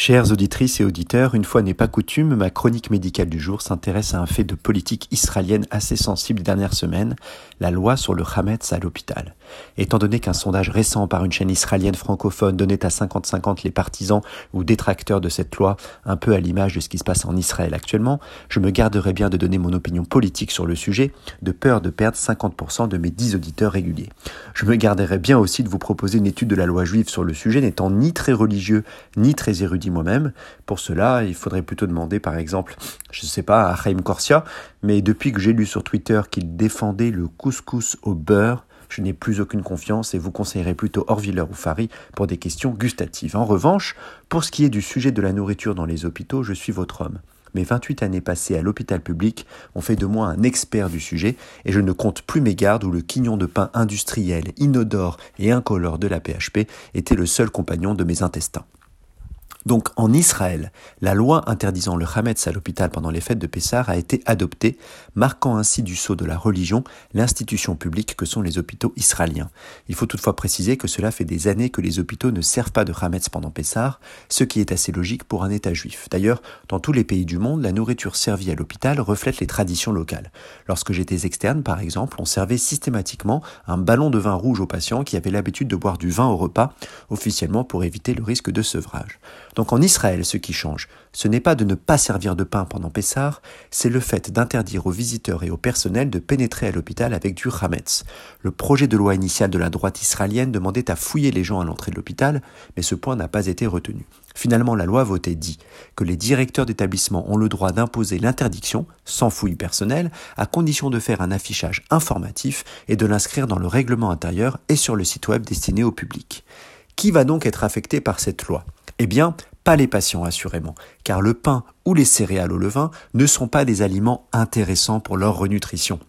Chères auditrices et auditeurs, une fois n'est pas coutume, ma chronique médicale du jour s'intéresse à un fait de politique israélienne assez sensible des dernières semaines, la loi sur le Hametz à l'hôpital. Étant donné qu'un sondage récent par une chaîne israélienne francophone donnait à 50-50 les partisans ou détracteurs de cette loi, un peu à l'image de ce qui se passe en Israël actuellement, je me garderai bien de donner mon opinion politique sur le sujet, de peur de perdre 50% de mes 10 auditeurs réguliers. Je me garderai bien aussi de vous proposer une étude de la loi juive sur le sujet, n'étant ni très religieux, ni très érudit moi-même. Pour cela, il faudrait plutôt demander, par exemple, je ne sais pas, à Chaim Corsia, mais depuis que j'ai lu sur Twitter qu'il défendait le couscous au beurre, je n'ai plus aucune confiance et vous conseillerais plutôt Orviller ou Fari pour des questions gustatives. En revanche, pour ce qui est du sujet de la nourriture dans les hôpitaux, je suis votre homme. Mes 28 années passées à l'hôpital public ont fait de moi un expert du sujet et je ne compte plus mes gardes où le quignon de pain industriel, inodore et incolore de la PHP était le seul compagnon de mes intestins. Donc en Israël, la loi interdisant le Hametz à l'hôpital pendant les fêtes de Pessah a été adoptée, marquant ainsi du sceau de la religion l'institution publique que sont les hôpitaux israéliens. Il faut toutefois préciser que cela fait des années que les hôpitaux ne servent pas de Hametz pendant Pessah, ce qui est assez logique pour un État juif. D'ailleurs, dans tous les pays du monde, la nourriture servie à l'hôpital reflète les traditions locales. Lorsque j'étais externe, par exemple, on servait systématiquement un ballon de vin rouge aux patients qui avaient l'habitude de boire du vin au repas, officiellement pour éviter le risque de sevrage. Donc en Israël, ce qui change, ce n'est pas de ne pas servir de pain pendant Pessah, c'est le fait d'interdire aux visiteurs et au personnel de pénétrer à l'hôpital avec du Hametz. Le projet de loi initial de la droite israélienne demandait à fouiller les gens à l'entrée de l'hôpital, mais ce point n'a pas été retenu. Finalement, la loi votée dit que les directeurs d'établissement ont le droit d'imposer l'interdiction, sans fouille personnelle, à condition de faire un affichage informatif et de l'inscrire dans le règlement intérieur et sur le site web destiné au public. Qui va donc être affecté par cette loi? Eh bien, pas les patients assurément, car le pain ou les céréales au levain ne sont pas des aliments intéressants pour leur renutrition.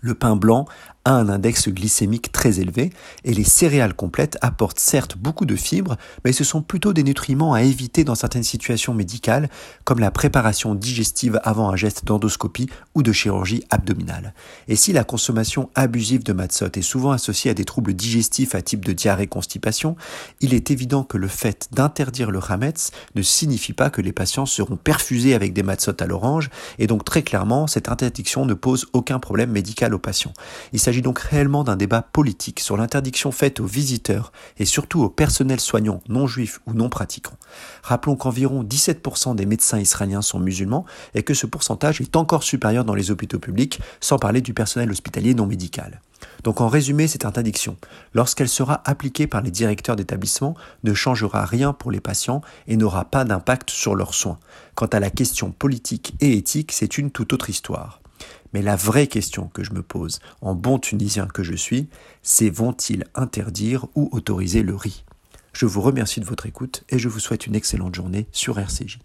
Le pain blanc a un index glycémique très élevé et les céréales complètes apportent certes beaucoup de fibres, mais ce sont plutôt des nutriments à éviter dans certaines situations médicales, comme la préparation digestive avant un geste d'endoscopie ou de chirurgie abdominale. Et si la consommation abusive de matzot est souvent associée à des troubles digestifs à type de diarrhée-constipation, il est évident que le fait d'interdire le hametz ne signifie pas que les patients seront perfusés avec des matzot à l'orange, et donc très clairement, cette interdiction ne pose aucun problème médical aux patients. S'agit donc réellement d'un débat politique sur l'interdiction faite aux visiteurs et surtout au personnel soignant non juif ou non pratiquant. Rappelons qu'environ 17% des médecins israéliens sont musulmans et que ce pourcentage est encore supérieur dans les hôpitaux publics, sans parler du personnel hospitalier non médical. Donc en résumé, cette interdiction, lorsqu'elle sera appliquée par les directeurs d'établissement, ne changera rien pour les patients et n'aura pas d'impact sur leurs soins. Quant à la question politique et éthique, c'est une toute autre histoire. Mais la vraie question que je me pose, en bon Tunisien que je suis, c'est vont-ils interdire ou autoriser le riz? Je vous remercie de votre écoute et je vous souhaite une excellente journée sur RCJ.